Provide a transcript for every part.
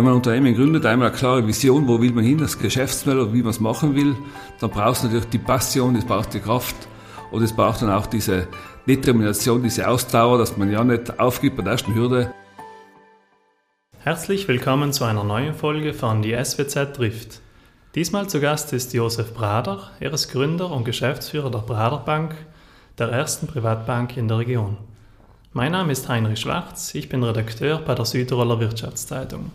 Wenn man ein Unternehmen gründet, einmal eine klare Vision, wo will man hin, das Geschäftsmodell wie man es machen will, dann braucht es natürlich die Passion, es braucht die Kraft und es braucht dann auch diese Determination, diese Ausdauer, dass man ja nicht aufgibt bei der ersten Hürde. Herzlich willkommen zu einer neuen Folge von Die SWZ trifft. Diesmal zu Gast ist Josef Brader. Er ist Gründer und Geschäftsführer der Brader Bank, der ersten Privatbank in der Region. Mein Name ist Heinrich Schwarz, ich bin Redakteur bei der Südtiroler Wirtschaftszeitung.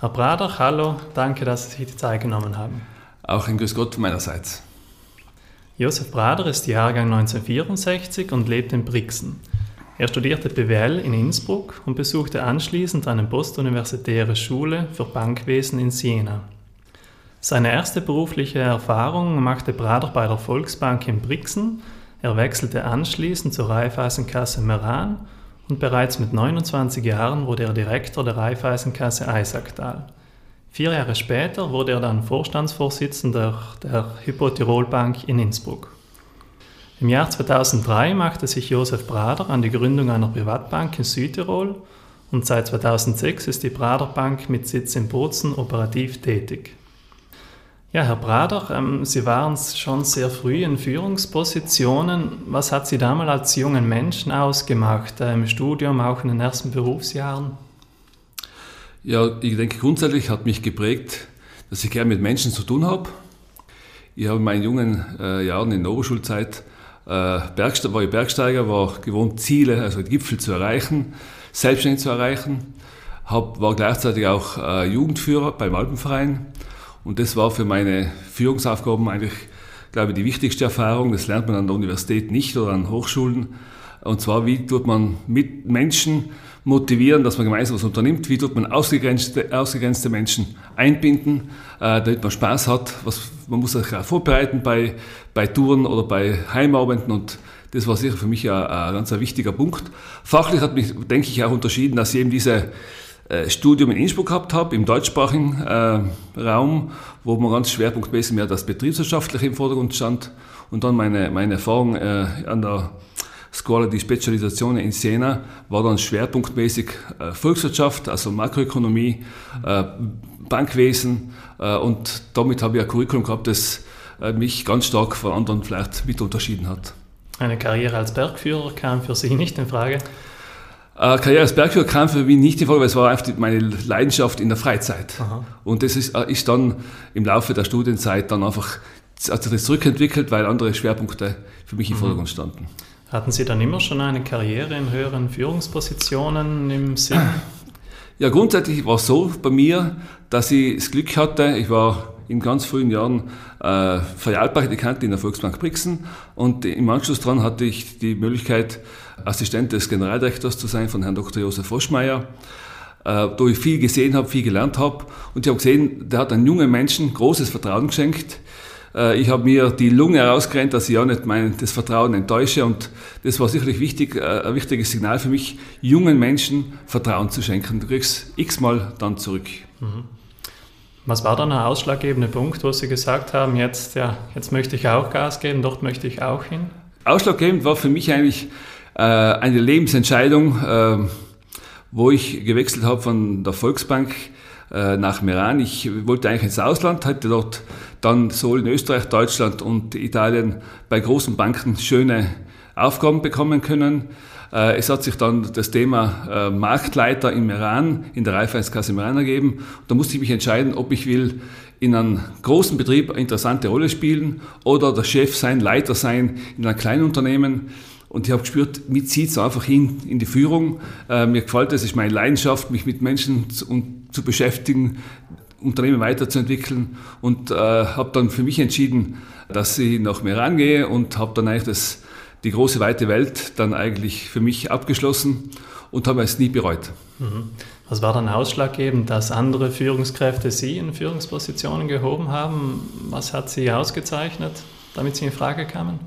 Herr Brader, hallo, danke, dass Sie sich die Zeit genommen haben. Auch ein Grüß Gott meinerseits. Josef Brader ist Jahrgang 1964 und lebt in Brixen. Er studierte BWL in Innsbruck und besuchte anschließend eine postuniversitäre Schule für Bankwesen in Siena. Seine erste berufliche Erfahrung machte Brader bei der Volksbank in Brixen. Er wechselte anschließend zur Raiffeisenkasse Meran und bereits mit 29 Jahren wurde er Direktor der Raiffeisenkasse Eisacktal. Vier Jahre später wurde er dann Vorstandsvorsitzender der Hypotirolbank in Innsbruck. Im Jahr 2003 machte sich Josef Brader an die Gründung einer Privatbank in Südtirol und seit 2006 ist die Brader Bank mit Sitz in Bozen operativ tätig. Ja, Herr Brader, ähm, Sie waren schon sehr früh in Führungspositionen. Was hat Sie damals als jungen Menschen ausgemacht, äh, im Studium, auch in den ersten Berufsjahren? Ja, ich denke, grundsätzlich hat mich geprägt, dass ich gerne mit Menschen zu tun habe. Ich habe in meinen jungen äh, Jahren in der Oberschulzeit äh, war ich Bergsteiger, war gewohnt, Ziele, also Gipfel zu erreichen, selbstständig zu erreichen. Hab, war gleichzeitig auch äh, Jugendführer beim Alpenverein und das war für meine Führungsaufgaben eigentlich, glaube ich, die wichtigste Erfahrung. Das lernt man an der Universität nicht oder an Hochschulen. Und zwar, wie tut man mit Menschen motivieren, dass man gemeinsam was unternimmt? Wie tut man ausgegrenzte, ausgegrenzte Menschen einbinden, äh, damit man Spaß hat? Was, man muss sich auch vorbereiten bei, bei Touren oder bei Heimabenden und das war sicher für mich ein, ein ganz ein wichtiger Punkt. Fachlich hat mich, denke ich, auch unterschieden, dass ich eben diese äh, Studium in Innsbruck gehabt habe, im deutschsprachigen äh, Raum, wo man ganz schwerpunktmäßig mehr das Betriebswirtschaftliche im Vordergrund stand und dann meine, meine Erfahrung äh, an der Scuola di Specializzazione in Siena war dann schwerpunktmäßig äh, Volkswirtschaft, also Makroökonomie, äh, Bankwesen äh, und damit habe ich ein Curriculum gehabt, das mich ganz stark von anderen vielleicht mit unterschieden hat. Eine Karriere als Bergführer kam für Sie nicht in Frage? Äh, Karriere als Bergführer kam für mich nicht in Frage, weil es war einfach meine Leidenschaft in der Freizeit. Aha. Und das ist, äh, ist dann im Laufe der Studienzeit dann einfach sich das zurückentwickelt, weil andere Schwerpunkte für mich im mhm. Vordergrund standen. Hatten Sie dann immer schon eine Karriere in höheren Führungspositionen im Sinn? Ja, grundsätzlich war es so bei mir, dass ich das Glück hatte, ich war in ganz frühen Jahren äh, Filialpraktikant in der Volksbank Brixen und im Anschluss daran hatte ich die Möglichkeit, Assistent des Generaldirektors zu sein von Herrn Dr. Josef Voschmeier, äh, wo ich viel gesehen habe, viel gelernt habe und ich habe gesehen, der hat einem jungen Menschen großes Vertrauen geschenkt. Äh, ich habe mir die Lunge herausgerennt, dass ich auch nicht mein, das Vertrauen enttäusche und das war sicherlich wichtig, äh, ein wichtiges Signal für mich, jungen Menschen Vertrauen zu schenken. Du kriegst x-mal dann zurück. Mhm. Was war dann der ausschlaggebende Punkt, wo Sie gesagt haben, jetzt, ja, jetzt möchte ich auch Gas geben, dort möchte ich auch hin? Ausschlaggebend war für mich eigentlich äh, eine Lebensentscheidung, äh, wo ich gewechselt habe von der Volksbank äh, nach Meran. Ich wollte eigentlich ins Ausland, hatte dort dann sowohl in Österreich, Deutschland und Italien bei großen Banken schöne Aufgaben bekommen können. Äh, es hat sich dann das Thema äh, Marktleiter im Iran, in der Raiffeisenkasse im Iran ergeben. Da musste ich mich entscheiden, ob ich will in einem großen Betrieb eine interessante Rolle spielen oder der Chef sein, Leiter sein in einem kleinen Unternehmen. Und ich habe gespürt, mich zieht es einfach hin in die Führung. Äh, mir gefällt es, ist meine Leidenschaft, mich mit Menschen zu, zu beschäftigen, Unternehmen weiterzuentwickeln und äh, habe dann für mich entschieden, dass ich nach Meran gehe und habe dann eigentlich das die große weite Welt dann eigentlich für mich abgeschlossen und habe es nie bereut. Mhm. Was war dann ausschlaggebend, dass andere Führungskräfte Sie in Führungspositionen gehoben haben? Was hat Sie ausgezeichnet, damit Sie in Frage kamen?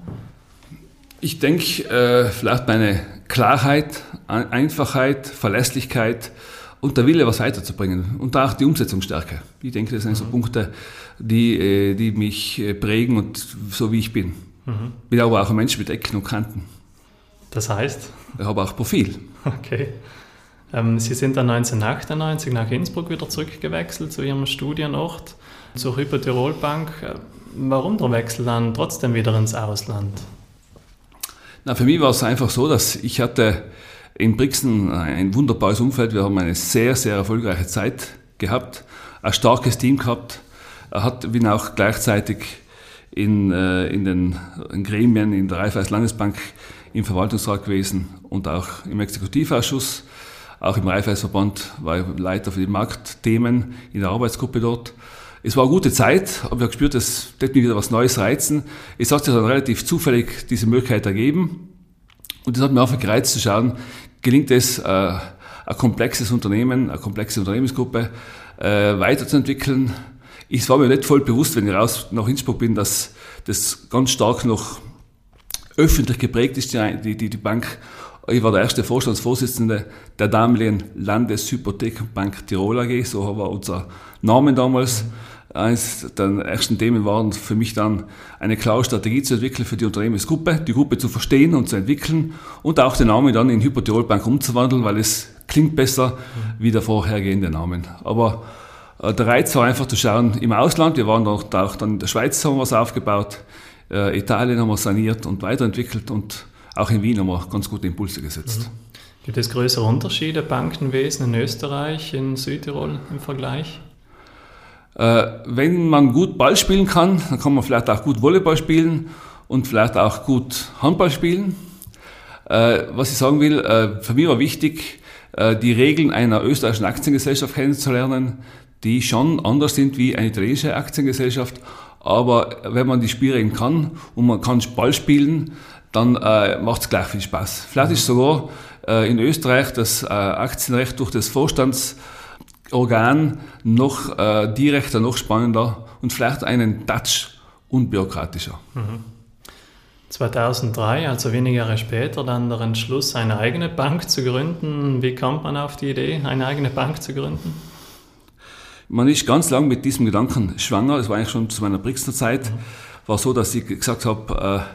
Ich denke, äh, vielleicht meine Klarheit, Einfachheit, Verlässlichkeit und der Wille, was weiterzubringen und auch die Umsetzungsstärke. Ich denke, das sind so mhm. Punkte, die, äh, die mich äh, prägen und so wie ich bin. Mhm. Bin aber auch ein Mensch mit Ecken und Kanten. Das heißt? Ich habe auch Profil. Okay. Ähm, Sie sind dann 1998 nach Innsbruck wieder zurückgewechselt zu Ihrem Studienort, zur Hypo Bank. Äh, warum der Wechsel dann trotzdem wieder ins Ausland? Na, für mich war es einfach so, dass ich hatte in Brixen ein wunderbares Umfeld. Wir haben eine sehr, sehr erfolgreiche Zeit gehabt, ein starkes Team gehabt. Hat, bin auch gleichzeitig in, äh, in den in Gremien in der Raiffeisen Landesbank im Verwaltungsrat gewesen und auch im Exekutivausschuss. Auch im Raiffeisenverband war ich Leiter für die Marktthemen in der Arbeitsgruppe dort. Es war eine gute Zeit, aber ich habe gespürt, es wird mir wieder was Neues reizen. Es hat sich dann relativ zufällig diese Möglichkeit ergeben. Und es hat mir einfach gereizt zu schauen, gelingt es, äh, ein komplexes Unternehmen, eine komplexe Unternehmensgruppe äh, weiterzuentwickeln. Ich war mir nicht voll bewusst, wenn ich raus nach Innsbruck bin, dass das ganz stark noch öffentlich geprägt ist, die, die, die Bank. Ich war der erste Vorstandsvorsitzende der damaligen Landeshypothekenbank Tirol AG, so war unser Name damals. Eines der ersten Themen waren für mich dann, eine klare Strategie zu entwickeln für die Unternehmensgruppe, die Gruppe zu verstehen und zu entwickeln und auch den Namen dann in Hypotirol Bank umzuwandeln, weil es klingt besser wie der vorhergehende Namen. Aber der Reiz war einfach zu schauen im Ausland. Wir waren auch, auch dann in der Schweiz haben wir was aufgebaut, äh, Italien haben wir saniert und weiterentwickelt und auch in Wien haben wir ganz gute Impulse gesetzt. Mhm. Gibt es größere Unterschiede Bankenwesen in Österreich, in Südtirol im Vergleich? Äh, wenn man gut Ball spielen kann, dann kann man vielleicht auch gut Volleyball spielen und vielleicht auch gut Handball spielen. Äh, was ich sagen will, äh, für mich war wichtig, äh, die Regeln einer österreichischen Aktiengesellschaft kennenzulernen, die schon anders sind wie eine italienische Aktiengesellschaft. Aber wenn man die Spielregeln kann und man kann Ball spielen, dann äh, macht es gleich viel Spaß. Vielleicht ist sogar äh, in Österreich das äh, Aktienrecht durch das Vorstandsorgan noch äh, direkter, noch spannender und vielleicht einen Touch unbürokratischer. Mhm. 2003, also wenige Jahre später, dann der Entschluss, eine eigene Bank zu gründen. Wie kommt man auf die Idee, eine eigene Bank zu gründen? Man ist ganz lang mit diesem Gedanken schwanger. Das war eigentlich schon zu meiner Brixner Zeit. War so, dass ich gesagt habe,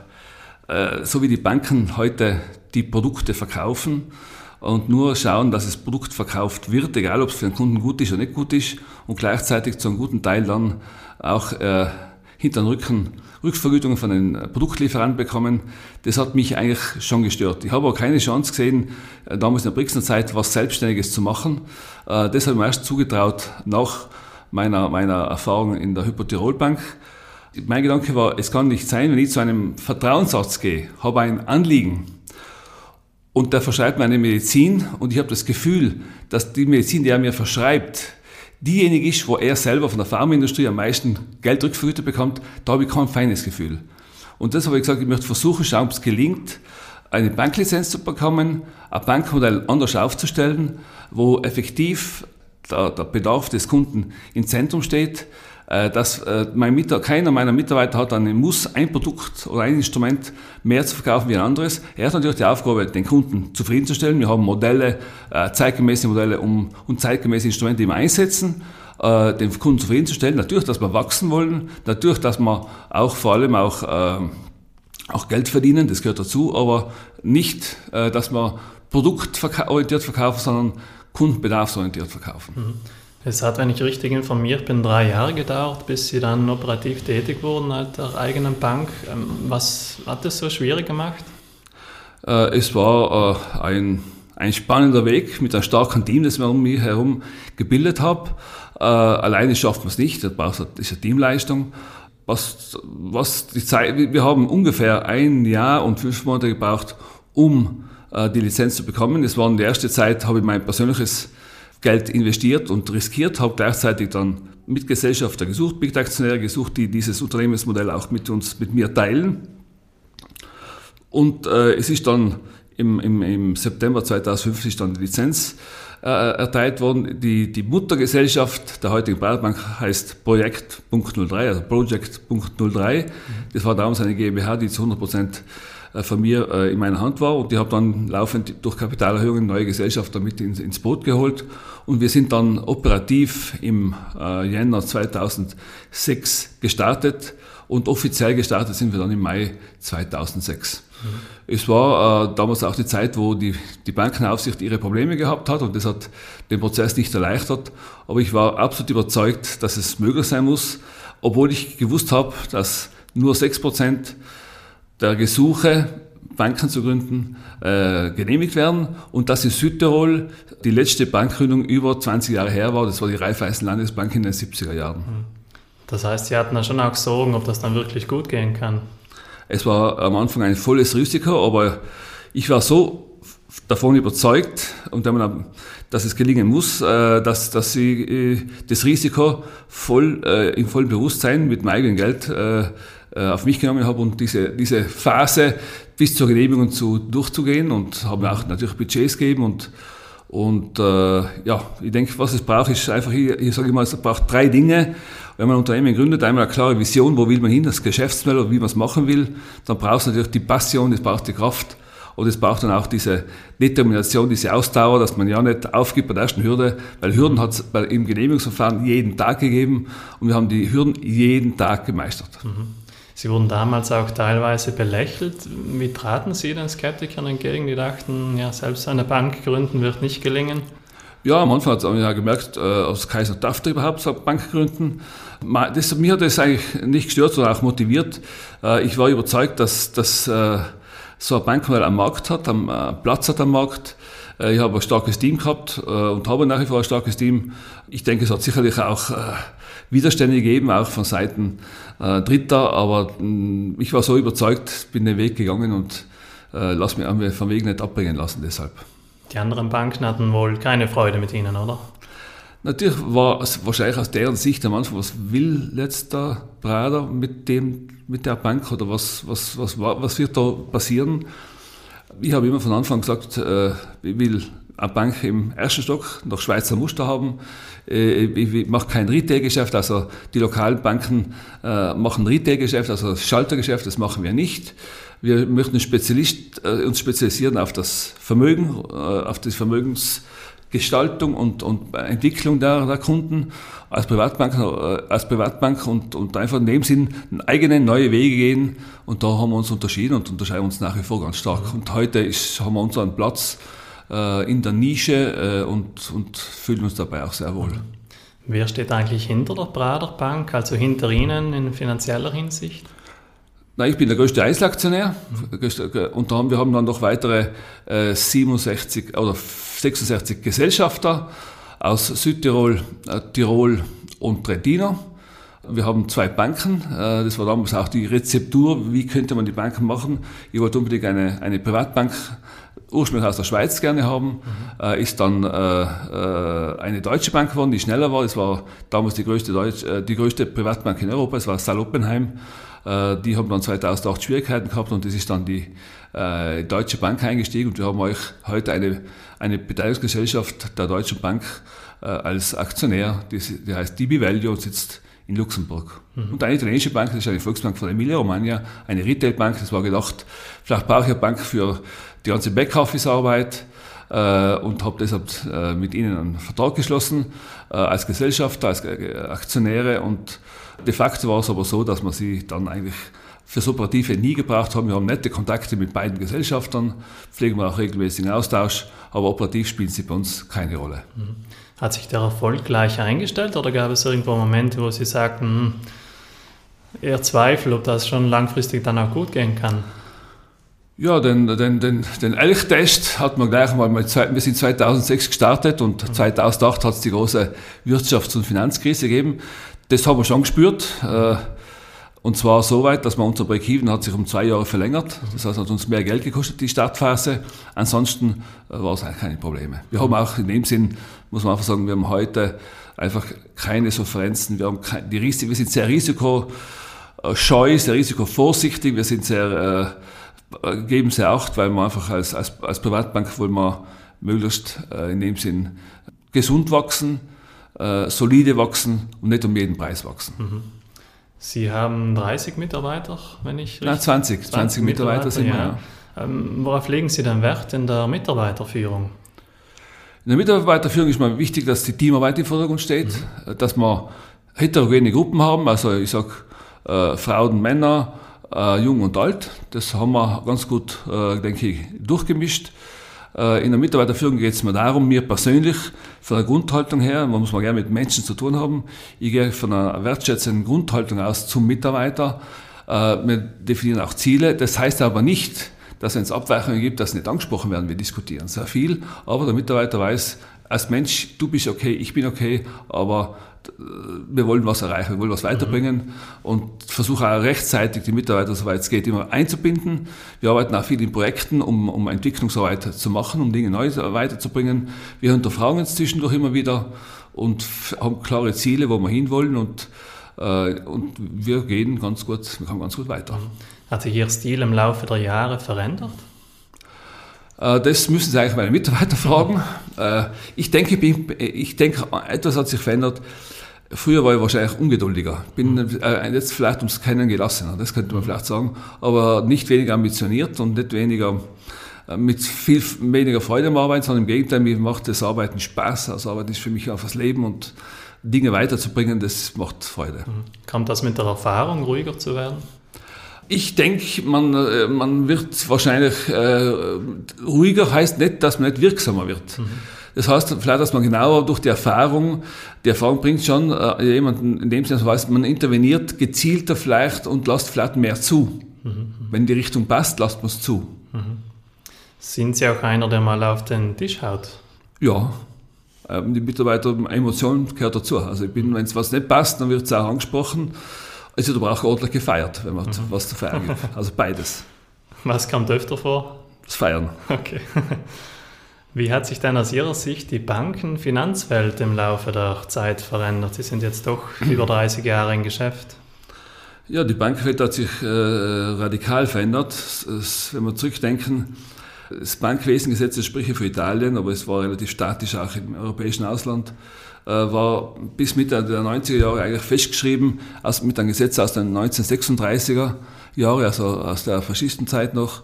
äh, äh, so wie die Banken heute die Produkte verkaufen und nur schauen, dass das Produkt verkauft wird, egal ob es für den Kunden gut ist oder nicht gut ist, und gleichzeitig zu einem guten Teil dann auch äh, hinter den Rücken Rückvergütungen von den Produktlieferanten bekommen. Das hat mich eigentlich schon gestört. Ich habe auch keine Chance gesehen, äh, damals in der Brixner Zeit was Selbstständiges zu machen. Äh, das habe ich mir erst zugetraut nach meiner, meiner Erfahrung in der Hypotirol Bank. Mein Gedanke war, es kann nicht sein, wenn ich zu einem Vertrauensarzt gehe, habe ein Anliegen und der verschreibt mir eine Medizin und ich habe das Gefühl, dass die Medizin, die er mir verschreibt, diejenige ist, wo er selber von der Pharmaindustrie am meisten Geld rückvergütet bekommt, da habe ich kein feines Gefühl. Und das habe ich gesagt, ich möchte versuchen, schauen, ob es gelingt, eine Banklizenz zu bekommen, ein Bankmodell anders aufzustellen, wo effektiv der, der Bedarf des Kunden im Zentrum steht, dass äh, mein Mitarbeiter, keiner meiner Mitarbeiter hat einen Muss, ein Produkt oder ein Instrument mehr zu verkaufen wie ein anderes. Er hat natürlich die Aufgabe, den Kunden zufriedenzustellen. Wir haben Modelle, äh, zeitgemäße Modelle und zeitgemäße Instrumente, die wir einsetzen den Kunden zufriedenzustellen. Natürlich, dass wir wachsen wollen, natürlich, dass wir auch vor allem auch, äh, auch Geld verdienen, das gehört dazu, aber nicht, äh, dass wir produktorientiert verkaufen, sondern kundenbedarfsorientiert verkaufen. Mhm. Es hat, wenn ich richtig informiert bin, drei Jahre gedauert, bis Sie dann operativ tätig wurden als der eigenen Bank. Ähm, was hat das so schwierig gemacht? Äh, es war äh, ein, ein spannender Weg mit einem starken Team, das ich um mich herum gebildet habe. Äh, alleine schafft man es nicht, das ist eine Teamleistung. Was, was die Zeit, wir haben ungefähr ein Jahr und fünf Monate gebraucht, um die Lizenz zu bekommen. Es war in der ersten Zeit, habe ich mein persönliches Geld investiert und riskiert, habe gleichzeitig dann Mitgesellschafter gesucht, Big-Aktionäre gesucht, die dieses Unternehmensmodell auch mit uns, mit mir teilen. Und äh, es ist dann im, im, im September 2005 ist dann die Lizenz äh, erteilt worden. Die, die Muttergesellschaft der heutigen Baderbank heißt Projekt.03, also Project.03. Das war damals eine GmbH, die zu 100 Prozent äh, von mir äh, in meiner Hand war und ich habe dann laufend durch Kapitalerhöhungen neue Gesellschafter mit ins, ins Boot geholt und wir sind dann operativ im äh, Jänner 2006 gestartet und offiziell gestartet sind wir dann im Mai 2006. Mhm. Es war äh, damals auch die Zeit, wo die, die Bankenaufsicht ihre Probleme gehabt hat und das hat den Prozess nicht erleichtert. Aber ich war absolut überzeugt, dass es möglich sein muss, obwohl ich gewusst habe, dass nur 6% der Gesuche, Banken zu gründen, äh, genehmigt werden und dass in Südtirol die letzte Bankgründung über 20 Jahre her war. Das war die Raiffeisen Landesbank in den 70er Jahren. Mhm. Das heißt, Sie hatten dann schon auch Sorgen, ob das dann wirklich gut gehen kann. Es war am Anfang ein volles Risiko, aber ich war so davon überzeugt, und dass es gelingen muss, äh, dass, dass sie äh, das Risiko voll, äh, im vollen Bewusstsein mit meinem eigenen Geld auf mich genommen habe und diese, diese Phase bis zur Genehmigung zu, durchzugehen und habe mir auch natürlich Budgets gegeben und, und äh, ja, ich denke, was es braucht, ist einfach, hier, hier sage ich mal, es braucht drei Dinge. Wenn man ein Unternehmen gründet, einmal eine klare Vision, wo will man hin, das Geschäftsmodell, wie man es machen will. Dann braucht es natürlich die Passion, es braucht die Kraft und es braucht dann auch diese Determination, diese Ausdauer, dass man ja nicht aufgibt bei der ersten Hürde, weil Hürden hat es im Genehmigungsverfahren jeden Tag gegeben und wir haben die Hürden jeden Tag gemeistert. Mhm. Sie wurden damals auch teilweise belächelt. Wie traten Sie den Skeptikern entgegen, die dachten, ja, selbst eine Bank gründen wird nicht gelingen? Ja, am Anfang hat man ja gemerkt, äh, aus Kaiser darf überhaupt so eine Bank gründen. Das, mir hat das eigentlich nicht gestört, sondern auch motiviert. Äh, ich war überzeugt, dass, dass äh, so ein Bankmodell am Markt hat, am äh, Platz hat am Markt. Äh, ich habe ein starkes Team gehabt äh, und habe nach wie vor ein starkes Team. Ich denke, es hat sicherlich auch Widerstände gegeben, auch von Seiten Dritter, aber mm, ich war so überzeugt, bin den Weg gegangen und lass mich vom Weg nicht abbringen lassen deshalb. Die anderen Banken hatten wohl keine Freude mit Ihnen, oder? Natürlich war es wahrscheinlich aus deren Sicht am Anfang, was will jetzt der Prader mit, dem, mit der Bank oder was, was, was, was wird da passieren? Ich habe immer von Anfang gesagt, äh, ich will eine Bank im ersten Stock nach Schweizer Muster haben. Äh, ich mache kein Retail-Geschäft, also die lokalen Banken äh, machen Retail-Geschäft, also Schaltergeschäft, das machen wir nicht. Wir möchten Spezialist, uns spezialisieren auf das Vermögen, auf das Vermögens Gestaltung und, und Entwicklung der, der Kunden als Privatbank, äh, als Privatbank und, und einfach in dem Sinn eigene neue Wege gehen. Und da haben wir uns unterschieden und unterscheiden uns nach wie vor ganz stark. Und heute ist, haben wir unseren Platz äh, in der Nische äh, und, und fühlen uns dabei auch sehr wohl. Wer steht eigentlich hinter der Prader Bank, also hinter Ihnen in finanzieller Hinsicht? Nein, ich bin der größte Einzelaktionär und da haben, wir haben dann noch weitere äh, 67 oder 66 Gesellschafter aus Südtirol, äh, Tirol und Trentino. Wir haben zwei Banken. Äh, das war damals auch die Rezeptur, wie könnte man die Banken machen. Ich wollte unbedingt eine, eine Privatbank ursprünglich aus der Schweiz gerne haben, mhm. ist dann eine deutsche Bank geworden, die schneller war. Es war damals die größte, Deutsch, die größte Privatbank in Europa, es war Sal Oppenheim. Äh, die haben dann 2008 Schwierigkeiten gehabt und das ist dann die Deutsche Bank eingestiegen und wir haben euch heute eine, eine Beteiligungsgesellschaft der Deutschen Bank äh, als Aktionär, die, die heißt DB Value und sitzt in Luxemburg. Mhm. Und eine italienische Bank, das ist eine Volksbank von Emilia Romagna, eine Retailbank, das war gedacht, vielleicht brauche ich eine Bank für die ganze Backoffice-Arbeit äh, und habe deshalb äh, mit ihnen einen Vertrag geschlossen äh, als Gesellschafter, als Aktionäre und De facto war es aber so, dass wir sie dann eigentlich fürs Operative nie gebraucht haben. Wir haben nette Kontakte mit beiden Gesellschaftern, pflegen wir auch regelmäßigen Austausch, aber operativ spielen sie bei uns keine Rolle. Mhm. Hat sich der Erfolg gleich eingestellt oder gab es irgendwo Momente, wo Sie sagten, hm, eher Zweifel, ob das schon langfristig dann auch gut gehen kann? Ja, den, den, den, den Elchtest hat man gleich mal, mit, wir sind 2006 gestartet und mhm. 2008 hat es die große Wirtschafts- und Finanzkrise gegeben. Das haben wir schon gespürt. Äh, und zwar so weit, dass man unser Break-Even hat sich um zwei Jahre verlängert. Das heißt, hat uns mehr Geld gekostet, die Startphase. Ansonsten äh, war es eigentlich keine Probleme. Wir haben auch in dem Sinn, muss man einfach sagen, wir haben heute einfach keine Sofferenzen. Wir, haben kein, die Risiko, wir sind sehr risikoscheu, sehr risikovorsichtig. Wir sind sehr, äh, geben sehr Acht, weil wir einfach als, als, als Privatbank wollen wir möglichst äh, in dem Sinn gesund wachsen, äh, solide wachsen und nicht um jeden Preis wachsen. Mhm. Sie haben 30 Mitarbeiter, wenn ich richtig... Nein, 20. 20, 20 Mitarbeiter, Mitarbeiter sind wir, ja. ja. Ähm, worauf legen Sie denn Wert in der Mitarbeiterführung? In der Mitarbeiterführung ist mir wichtig, dass die Teamarbeit im Vordergrund steht, mhm. dass wir heterogene Gruppen haben, also ich sage äh, Frauen, Männer, äh, jung und alt. Das haben wir ganz gut, äh, denke ich, durchgemischt. Äh, in der Mitarbeiterführung geht es mir darum, mir persönlich von der Grundhaltung her, man muss mal gerne mit Menschen zu tun haben, ich gehe von einer wertschätzenden Grundhaltung aus zum Mitarbeiter. Äh, wir definieren auch Ziele. Das heißt aber nicht, dass wenn es Abweichungen gibt, dass nicht angesprochen werden. Wir diskutieren sehr viel, aber der Mitarbeiter weiß, als Mensch, du bist okay, ich bin okay, aber wir wollen was erreichen, wir wollen was weiterbringen mhm. und versuchen auch rechtzeitig die Mitarbeiter, soweit es geht, immer einzubinden. Wir arbeiten auch viel in Projekten, um, um Entwicklungsarbeit zu machen, um Dinge neu weiterzubringen. Wir hinterfragen uns zwischendurch immer wieder und haben klare Ziele, wo wir hinwollen und, äh, und wir gehen ganz gut, wir kommen ganz gut weiter. Hat sich Ihr Stil im Laufe der Jahre verändert? Äh, das müssen Sie eigentlich meine Mitarbeiter fragen. Äh, ich denke, ich denke, etwas hat sich verändert. Früher war ich wahrscheinlich ungeduldiger. Bin äh, jetzt vielleicht ums Kennen gelassener, das könnte man vielleicht sagen. Aber nicht weniger ambitioniert und nicht weniger mit viel weniger Freude am Arbeiten, sondern im Gegenteil, mir macht das Arbeiten Spaß. Also Arbeit ist für mich auch das Leben und Dinge weiterzubringen, das macht Freude. Mhm. Kommt das mit der Erfahrung, ruhiger zu werden? Ich denke, man, äh, man wird wahrscheinlich äh, ruhiger, heißt nicht, dass man nicht wirksamer wird. Mhm. Das heißt vielleicht, dass man genauer durch die Erfahrung, die Erfahrung bringt schon äh, jemanden, in dem Sinne, weiß, man interveniert gezielter vielleicht und lässt vielleicht mehr zu. Mhm. Wenn die Richtung passt, lasst man es zu. Mhm. Sind Sie auch einer, der mal auf den Tisch haut? Ja, ähm, die Mitarbeiter, Emotionen gehört dazu. Also ich bin, wenn es was nicht passt, dann wird es auch angesprochen. Also da braucht ordentlich gefeiert, wenn man mhm. was zu feiern gibt. Also beides. Was kommt öfter vor? Das Feiern. Okay. Wie hat sich denn aus Ihrer Sicht die Banken-Finanzwelt im Laufe der Zeit verändert? Sie sind jetzt doch über 30 Jahre im Geschäft. Ja, die Bankenwelt hat sich äh, radikal verändert. Es, wenn wir zurückdenken, das Bankwesen-Gesetz, das spreche für Italien, aber es war relativ statisch auch im europäischen Ausland. Äh, war bis Mitte der 90er Jahre eigentlich festgeschrieben, aus, mit einem Gesetz aus den 1936er Jahren, also aus der Faschistenzeit noch,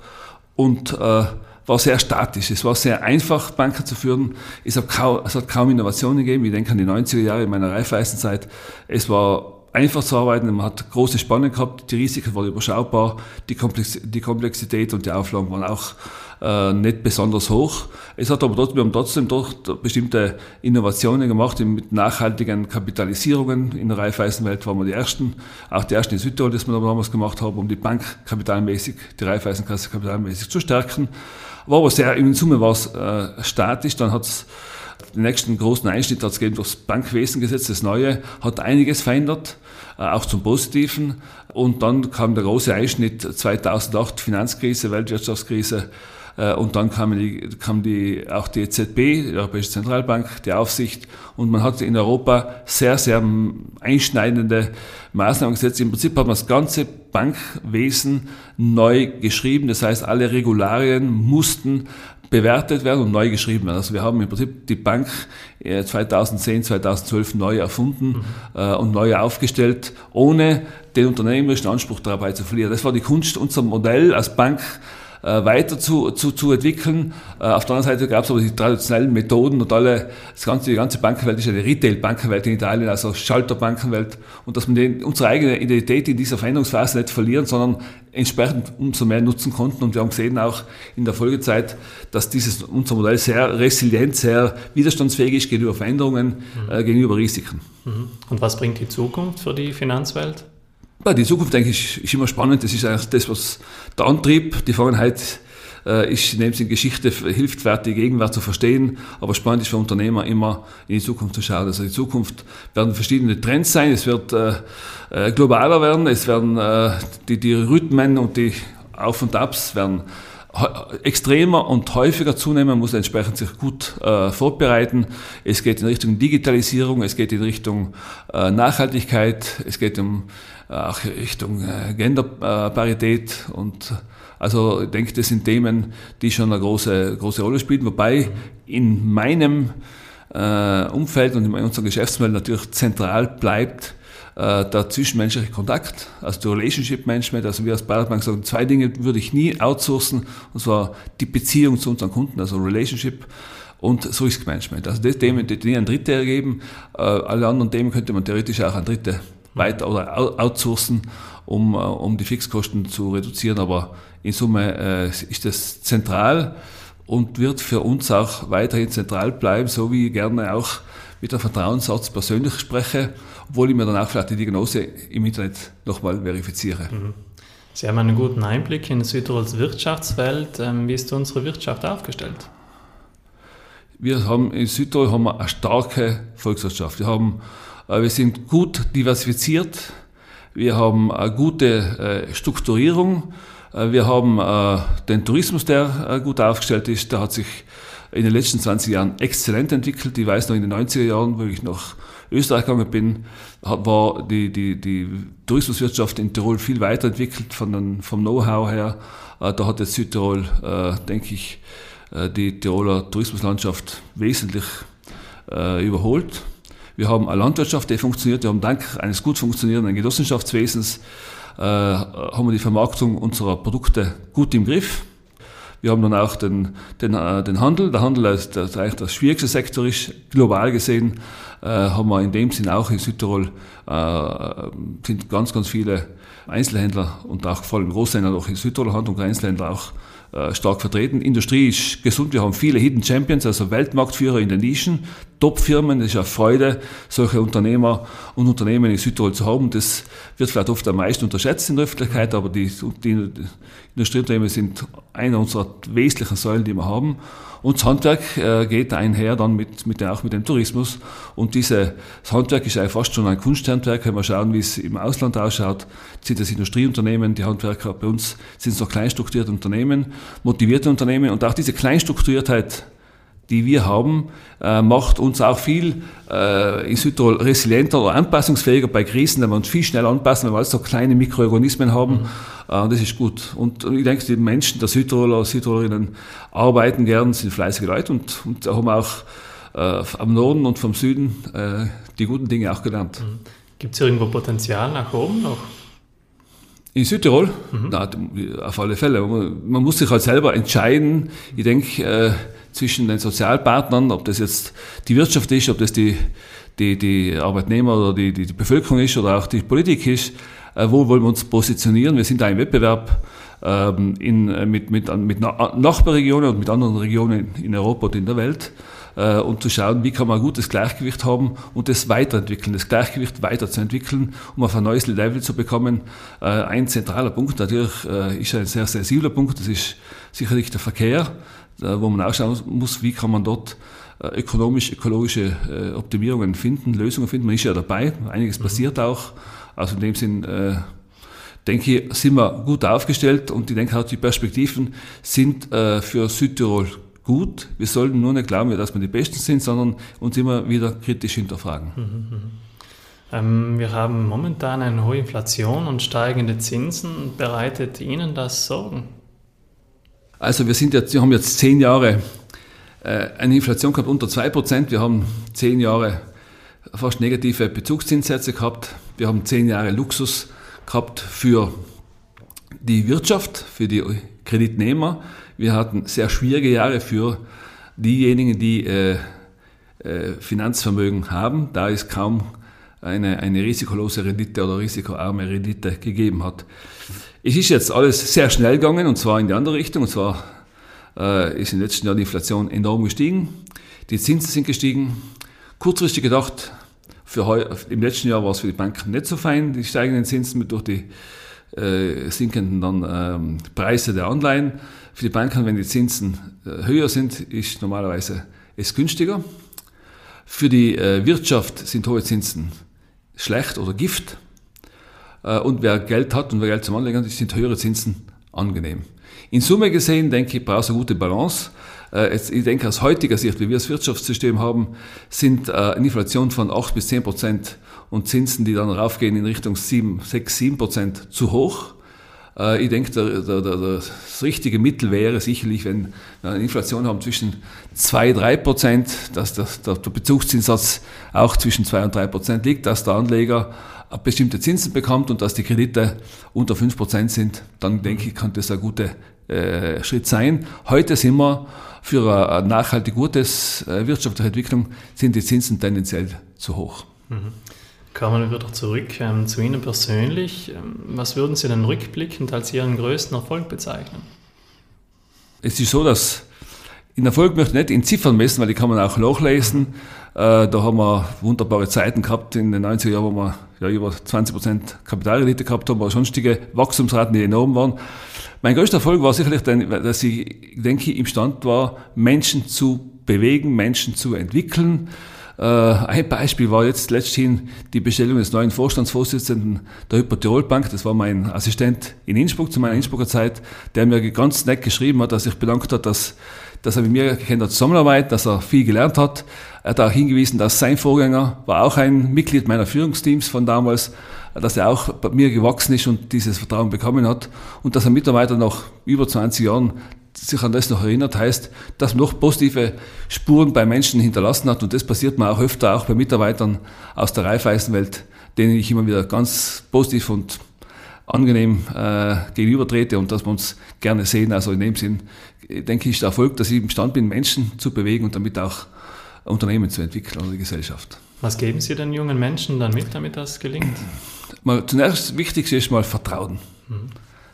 und äh, war sehr statisch. Es war sehr einfach, Banken zu führen. Es hat, kaum, es hat kaum Innovationen gegeben. Ich denke an die 90er Jahre in meiner Reifeisenzeit. Es war einfach zu arbeiten, man hat große Spanne gehabt, die Risiken waren überschaubar, die, Komplexität und die Auflagen waren auch äh, nicht besonders hoch. Es hat aber trotzdem, wir haben trotzdem doch bestimmte Innovationen gemacht mit nachhaltigen Kapitalisierungen. In der Raiffeisenwelt waren wir die Ersten, auch die Ersten in Südtirol, das wir damals gemacht haben, um die Bank kapitalmäßig, die Raiffeisenkasse kapitalmäßig zu stärken. War aber sehr, in Summe war es äh, statisch, dann hat es den nächsten großen Einschnitt hat es gegeben durch das Bankwesengesetz, das neue, hat einiges verändert, äh, auch zum Positiven. Und dann kam der große Einschnitt 2008, Finanzkrise, Weltwirtschaftskrise, und dann kam, die, kam die, auch die EZB, die Europäische Zentralbank, die Aufsicht. Und man hat in Europa sehr, sehr einschneidende Maßnahmen gesetzt. Im Prinzip hat man das ganze Bankwesen neu geschrieben. Das heißt, alle Regularien mussten bewertet werden und neu geschrieben werden. Also wir haben im Prinzip die Bank 2010, äh, 2012 neu erfunden mhm. äh, und neu aufgestellt, ohne den unternehmerischen Anspruch dabei zu verlieren. Das war die Kunst, unser Modell als Bank äh, weiter zu, zu, zu entwickeln. Äh, auf der anderen Seite gab es aber die traditionellen Methoden und alle, das ganze, die ganze Bankenwelt ist eine Retail-Bankenwelt in Italien, also Schalter-Bankenwelt und dass wir den, unsere eigene Identität in dieser Veränderungsphase nicht verlieren, sondern entsprechend umso mehr nutzen konnten. Und wir haben gesehen auch in der Folgezeit, dass dieses, unser Modell sehr resilient, sehr widerstandsfähig ist gegenüber Veränderungen, mhm. äh, gegenüber Risiken. Mhm. Und was bringt die Zukunft für die Finanzwelt? Ja, die Zukunft, denke ich, ist immer spannend. Das ist eigentlich das, was der Antrieb, die Vergangenheit äh, ist in dem Sinne Geschichte, hilft wert, die Gegenwart zu verstehen. Aber spannend ist für Unternehmer immer in die Zukunft zu schauen. Also die Zukunft werden verschiedene Trends sein. Es wird äh, äh, globaler werden. Es werden äh, die, die Rhythmen und die Auf und Abs werden extremer und häufiger zunehmen, man muss entsprechend sich gut äh, vorbereiten. Es geht in Richtung Digitalisierung, es geht in Richtung äh, Nachhaltigkeit, es geht um auch Richtung äh, Genderparität und also ich denke, das sind Themen, die schon eine große, große Rolle spielen, wobei in meinem äh, Umfeld und in unserem Geschäftsmodell natürlich zentral bleibt äh, der zwischenmenschliche Kontakt, also der Relationship Management. Also wir als Baderbank sagen, zwei Dinge würde ich nie outsourcen, und zwar die Beziehung zu unseren Kunden, also Relationship und das Risk Management. Also das Themen, die nie an Dritte ergeben. Äh, alle anderen Themen könnte man theoretisch auch an Dritte weiter oder outsourcen, um, äh, um die Fixkosten zu reduzieren. Aber in Summe äh, ist das zentral und wird für uns auch weiterhin zentral bleiben, so wie ich gerne auch mit der Vertrauenssatz persönlich spreche, obwohl ich mir dann auch vielleicht die Diagnose im Internet nochmal verifiziere. Mhm. Sie haben einen guten Einblick in Südtirols Wirtschaftswelt. Ähm, wie ist unsere Wirtschaft aufgestellt? Wir haben in Südtirol haben wir eine starke Volkswirtschaft. Wir, haben, wir sind gut diversifiziert. Wir haben eine gute äh, Strukturierung. Äh, wir haben äh, den Tourismus, der äh, gut aufgestellt ist. Der hat sich in den letzten 20 Jahren exzellent entwickelt. Ich weiß noch in den 90er Jahren, wo ich nach Österreich gegangen bin, war die, die, die Tourismuswirtschaft in Tirol viel weiterentwickelt von den, vom Know-how her. Da hat jetzt Südtirol, denke ich, die Tiroler Tourismuslandschaft wesentlich überholt. Wir haben eine Landwirtschaft, die funktioniert. Wir haben dank eines gut funktionierenden Genossenschaftswesens äh, haben wir die Vermarktung unserer Produkte gut im Griff. Wir haben dann auch den, den, äh, den Handel. Der Handel ist das, eigentlich das schwierigste Sektor ist, global gesehen, äh, haben wir in dem Sinn auch in Südtirol, äh, sind ganz, ganz viele Einzelhändler und auch vor allem Großhändler auch in Südtirol Hand und Einzelhändler auch stark vertreten. Industrie ist gesund, wir haben viele Hidden Champions, also Weltmarktführer in den Nischen, Top-Firmen, es ist eine Freude, solche Unternehmer und Unternehmen in Südtirol zu haben. Das wird vielleicht oft am meisten unterschätzt in der Öffentlichkeit, aber die, die Industrieunternehmen sind eine unserer wesentlichen Säulen, die wir haben. Und das Handwerk äh, geht einher dann mit, mit, auch mit dem Tourismus. Und diese, das Handwerk ist eigentlich fast schon ein Kunsthandwerk. Wenn wir schauen, wie es im Ausland ausschaut, sind das Industrieunternehmen, die Handwerker bei uns sind es noch kleinstrukturierte Unternehmen, motivierte Unternehmen. Und auch diese Kleinstrukturiertheit die wir haben, äh, macht uns auch viel äh, in Südtirol resilienter oder anpassungsfähiger bei Krisen, weil wir uns viel schneller anpassen, weil wir alles so kleine Mikroorganismen haben. Mhm. Äh, und das ist gut. Und, ich denke, die Menschen, der Südtiroler, Südtirolerinnen arbeiten gern, sind fleißige Leute und, und haben auch äh, am Norden und vom Süden äh, die guten Dinge auch gelernt. Mhm. Gibt es irgendwo Potenzial nach oben noch? In Südtirol? Mhm. Na, auf alle Fälle. Man, man, muss sich halt selber entscheiden. Ich denke, äh, zwischen den Sozialpartnern, ob das jetzt die Wirtschaft ist, ob das die, die, die Arbeitnehmer oder die, die, Bevölkerung ist oder auch die Politik ist, äh, wo wollen wir uns positionieren? Wir sind da im Wettbewerb ähm, in, äh, mit, mit, mit Nachbarregionen und mit anderen Regionen in Europa und in der Welt äh, und zu schauen, wie kann man ein gutes Gleichgewicht haben und das weiterentwickeln, das Gleichgewicht weiterzuentwickeln, um auf ein neues Level zu bekommen. Äh, ein zentraler Punkt natürlich äh, ist ein sehr sensibler Punkt, das ist sicherlich der Verkehr. Äh, wo man auch schauen muss, wie kann man dort äh, ökonomisch, ökologische äh, Optimierungen finden, Lösungen finden. Man ist ja dabei, einiges mhm. passiert auch. Also in dem Sinn, denke ich, sind wir gut aufgestellt und ich denke auch, die Perspektiven sind für Südtirol gut. Wir sollten nur nicht glauben, dass wir die Besten sind, sondern uns immer wieder kritisch hinterfragen. Mhm, mhm. Ähm, wir haben momentan eine hohe Inflation und steigende Zinsen. Bereitet Ihnen das Sorgen? Also wir, sind jetzt, wir haben jetzt zehn Jahre äh, eine Inflation gehabt unter 2%. Wir haben zehn Jahre fast negative Bezugszinssätze gehabt. Wir haben zehn Jahre Luxus gehabt für die Wirtschaft, für die Kreditnehmer. Wir hatten sehr schwierige Jahre für diejenigen, die äh, äh, Finanzvermögen haben, da es kaum eine, eine risikolose Rendite oder risikoarme Rendite gegeben hat. Es ist jetzt alles sehr schnell gegangen und zwar in die andere Richtung. Und zwar äh, ist in den letzten Jahren die Inflation enorm gestiegen. Die Zinsen sind gestiegen. Kurzfristig gedacht, für im letzten Jahr war es für die Banken nicht so fein, die steigenden Zinsen durch die äh, sinkenden dann, ähm, Preise der Anleihen. Für die Banken, wenn die Zinsen äh, höher sind, ist normalerweise es günstiger. Für die äh, Wirtschaft sind hohe Zinsen schlecht oder Gift. Äh, und wer Geld hat und wer Geld zum Anlegen hat, sind höhere Zinsen angenehm. In Summe gesehen, denke ich, braucht es eine gute Balance. Ich denke, aus heutiger Sicht, wie wir das Wirtschaftssystem haben, sind eine Inflation von 8 bis 10 Prozent und Zinsen, die dann raufgehen in Richtung 7, 6, 7 Prozent zu hoch. Äh, ich denke, das richtige Mittel wäre sicherlich, wenn wir eine Inflation haben zwischen 2 3 Prozent, dass der, der Bezugszinssatz auch zwischen 2 und 3 Prozent liegt, dass der Anleger bestimmte Zinsen bekommt und dass die Kredite unter 5 Prozent sind, dann denke ich, kann das ein guter äh, Schritt sein. Heute sind wir für eine nachhaltig gutes äh, wirtschaftliche Entwicklung sind die Zinsen tendenziell zu hoch. Mhm. Kommen wir wieder zurück ähm, zu Ihnen persönlich. Ähm, was würden Sie denn rückblickend als Ihren größten Erfolg bezeichnen? Es ist so, dass in Erfolg möchte ich nicht in Ziffern messen, weil die kann man auch nachlesen. Äh, da haben wir wunderbare Zeiten gehabt in den 90er Jahren, wo wir ja, über 20 Prozent Kapitalrendite gehabt haben, aber sonstige Wachstumsraten, die enorm waren. Mein größter Erfolg war sicherlich, dass ich, denke ich, imstand war, Menschen zu bewegen, Menschen zu entwickeln. Äh, ein Beispiel war jetzt letzthin die Bestellung des neuen Vorstandsvorsitzenden der Hypertirol Bank. Das war mein Assistent in Innsbruck zu meiner Innsbrucker Zeit, der mir ganz nett geschrieben hat, dass sich bedankt hat, dass, dass er mit mir kennt hat Zusammenarbeit, dass er viel gelernt hat. Er hat auch hingewiesen, dass sein Vorgänger war auch ein Mitglied meiner Führungsteams von damals, dass er auch bei mir gewachsen ist und dieses Vertrauen bekommen hat und dass er Mitarbeiter nach über 20 Jahren sich an das noch erinnert, heißt, dass man noch positive Spuren bei Menschen hinterlassen hat. Und das passiert mir auch öfter, auch bei Mitarbeitern aus der Reifeisenwelt, denen ich immer wieder ganz positiv und angenehm äh, gegenübertrete und dass wir uns gerne sehen. Also in dem Sinn, denke ich, der Erfolg, dass ich imstand bin, Menschen zu bewegen und damit auch Unternehmen zu entwickeln oder die Gesellschaft. Was geben Sie den jungen Menschen dann mit, damit das gelingt? Mal, zunächst wichtigste ist mal Vertrauen. Mhm.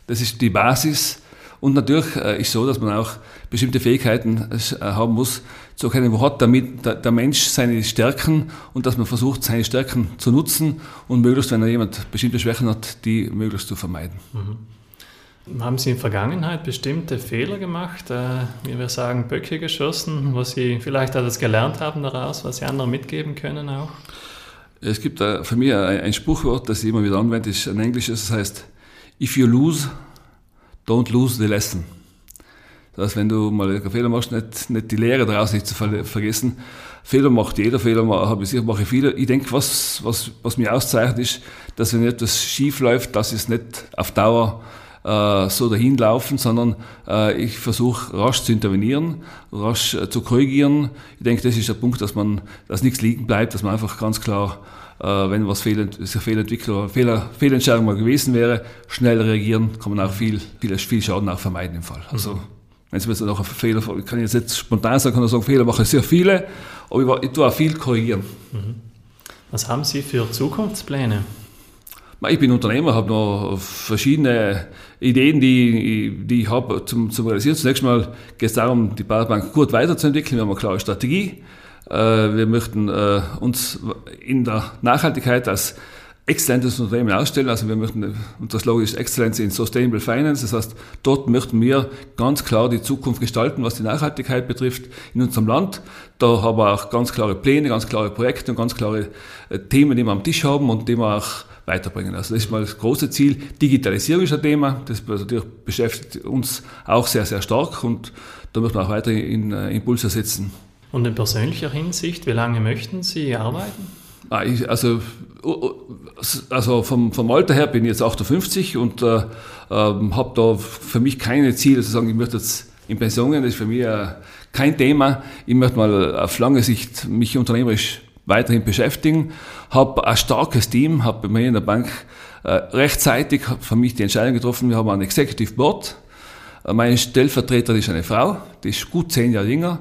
Das ist die Basis und natürlich äh, ist so, dass man auch bestimmte Fähigkeiten äh, haben muss, zu erkennen, wo hat damit der, Mensch seine Stärken und dass man versucht, seine Stärken zu nutzen und möglichst, wenn er jemand bestimmte Schwächen hat, die möglichst zu vermeiden. Mhm. Haben Sie in der Vergangenheit bestimmte Fehler gemacht, äh, wie wir sagen, Böcke geschossen, was Sie vielleicht etwas gelernt haben daraus, was Sie anderen mitgeben können auch? Es gibt für mich ein, ein Spruchwort, das ich immer wieder anwende, ist ein englisches, das heißt, if you lose, don't lose the lesson. Das heißt, wenn du mal einen Fehler machst, nicht, nicht die Lehre daraus nicht zu ver vergessen. Fehler macht jeder, Fehler habe ich mache viele. Ich denke, was, was, was mich auszeichnet, ist, dass wenn etwas schief läuft, dass es nicht auf Dauer äh, so dahin laufen, sondern äh, ich versuche rasch zu intervenieren, rasch äh, zu korrigieren. Ich denke, das ist der Punkt, dass man, dass nichts liegen bleibt, dass man einfach ganz klar wenn was Fehl, sich Fehlentwicklung Fehler, Fehlentscheidung mal gewesen wäre, schnell reagieren, kann man auch viel, viel, viel Schaden auch vermeiden im Fall. Also, mhm. wenn es mir jetzt noch ein Fehler, ich kann jetzt nicht spontan sagen, kann ich sagen, Fehler mache ich sehr viele, aber ich, ich tue auch viel korrigieren. Mhm. Was haben Sie für Zukunftspläne? Ich bin Unternehmer, habe noch verschiedene Ideen, die, die ich habe zum, zum Realisieren. Zunächst mal geht es darum, die Baderbank gut weiterzuentwickeln. Wir haben eine klare Strategie. Äh, wir möchten äh, uns in der Nachhaltigkeit als exzellentes Unternehmen ausstellen. Also wir möchten, und das Logo ist Excellence in Sustainable Finance. Das heißt, dort möchten wir ganz klar die Zukunft gestalten, was die Nachhaltigkeit betrifft in unserem Land. Da haben wir auch ganz klare Pläne, ganz klare Projekte und ganz klare äh, Themen, die wir am Tisch haben und die wir auch weiterbringen. Also das ist mal das große Ziel. Digitalisierung ist ein Thema. Das natürlich beschäftigt uns auch sehr, sehr stark und da möchten wir auch weiter in, Impulse setzen. Und in persönlicher Hinsicht, wie lange möchten Sie arbeiten? Ah, also, also vom, vom Alter her bin ich jetzt 58 und äh, äh, habe da für mich keine Ziele zu sagen, ich möchte jetzt in Pension gehen, das ist für mich äh, kein Thema. Ich möchte mal auf lange Sicht mich unternehmerisch weiterhin beschäftigen, habe ein starkes Team, habe bei mir in der Bank äh, rechtzeitig für mich die Entscheidung getroffen, wir haben ein Executive Board, äh, meine Stellvertreterin ist eine Frau, die ist gut zehn Jahre jünger,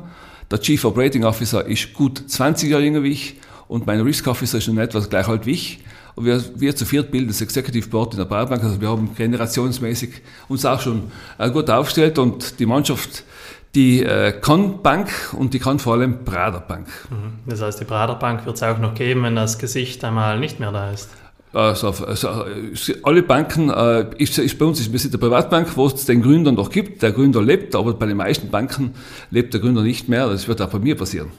der Chief Operating Officer ist gut 20 Jahre jünger wie ich und mein Risk Officer ist schon etwas gleich alt wie ich. Und wir, wir zu viert bilden das Executive Board in der Baubank. Also wir haben generationsmäßig uns auch schon äh, gut aufgestellt und die Mannschaft, die äh, kann Bank und die kann vor allem Prader Bank. Mhm. Das heißt, die Prader Bank wird es auch noch geben, wenn das Gesicht einmal nicht mehr da ist. Also, also, alle Banken, äh, ist, ist bei uns ist, wir sind eine Privatbank, wo es den Gründer noch gibt. Der Gründer lebt, aber bei den meisten Banken lebt der Gründer nicht mehr. Das wird auch bei mir passieren.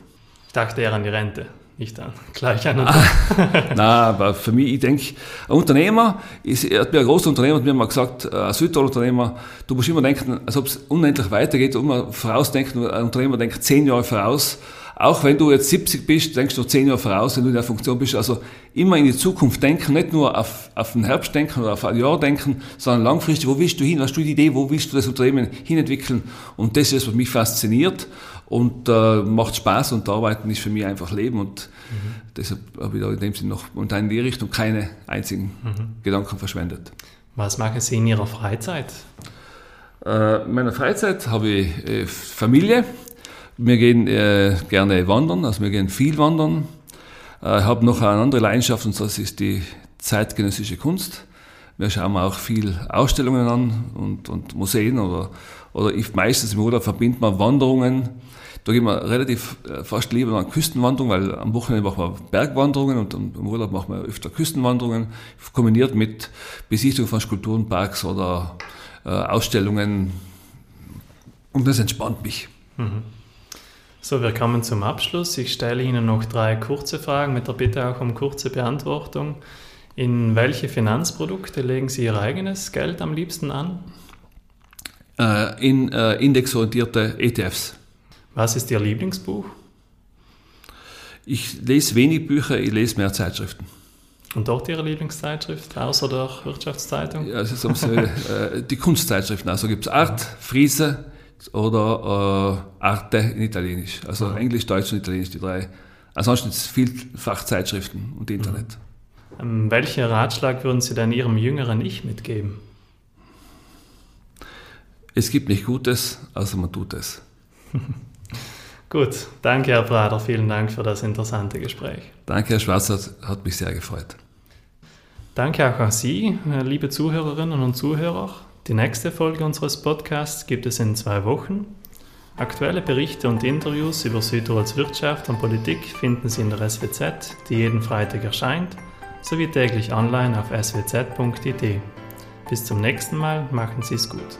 Ich dachte eher an die Rente, nicht an gleich an. Ah, Nein, aber für mich, ich denke, ein Unternehmer, ist, er hat mir ein großer Unternehmer hat mir mal gesagt, ein Südtiroler-Unternehmer, du musst immer denken, als ob es unendlich weitergeht, immer vorausdenken, ein Unternehmer denkt zehn Jahre voraus, auch wenn du jetzt 70 bist, denkst du 10 Jahre voraus, wenn du in der Funktion bist. Also immer in die Zukunft denken, nicht nur auf, auf den Herbst denken oder auf ein Jahr denken, sondern langfristig, wo willst du hin? Hast du die Idee, wo willst du das Unternehmen hinentwickeln? Und das ist, was mich fasziniert und äh, macht Spaß und Arbeiten ist für mich einfach Leben und mhm. deshalb habe ich da in dem Sinne noch und in die Richtung keine einzigen mhm. Gedanken verschwendet. Was machen Sie in Ihrer Freizeit? Äh, in meiner Freizeit habe ich äh, Familie. Wir gehen äh, gerne wandern, also wir gehen viel wandern. Äh, ich habe noch eine andere Leidenschaft und das ist die zeitgenössische Kunst. Wir schauen auch viel Ausstellungen an und, und Museen oder, oder ich meistens im Urlaub verbindet man Wanderungen. Da gehen wir relativ äh, fast lieber an Küstenwanderungen, weil am Wochenende machen wir Bergwanderungen und im Urlaub machen wir öfter Küstenwanderungen, kombiniert mit Besichtigung von Skulpturenparks oder äh, Ausstellungen. Und das entspannt mich. Mhm. So, wir kommen zum Abschluss. Ich stelle Ihnen noch drei kurze Fragen mit der Bitte auch um kurze Beantwortung. In welche Finanzprodukte legen Sie Ihr eigenes Geld am liebsten an? Äh, in äh, indexorientierte ETFs. Was ist Ihr Lieblingsbuch? Ich lese wenig Bücher, ich lese mehr Zeitschriften. Und dort Ihre Lieblingszeitschrift, außer der Wirtschaftszeitung? Ja, also äh, die Kunstzeitschriften. Also gibt es Art, Friese oder äh, Arte in Italienisch. Also mhm. Englisch, Deutsch und Italienisch, die drei. Ansonsten viel Fachzeitschriften und Internet. Mhm. Ähm, welchen Ratschlag würden Sie denn Ihrem jüngeren Ich mitgeben? Es gibt nicht Gutes, außer man tut es. Gut, danke Herr Prater, vielen Dank für das interessante Gespräch. Danke Herr Schwarzer, hat mich sehr gefreut. Danke auch an Sie, liebe Zuhörerinnen und Zuhörer. Die nächste Folge unseres Podcasts gibt es in zwei Wochen. Aktuelle Berichte und Interviews über Südtirols Wirtschaft und Politik finden Sie in der SWZ, die jeden Freitag erscheint, sowie täglich online auf swz.it. Bis zum nächsten Mal, machen Sie es gut.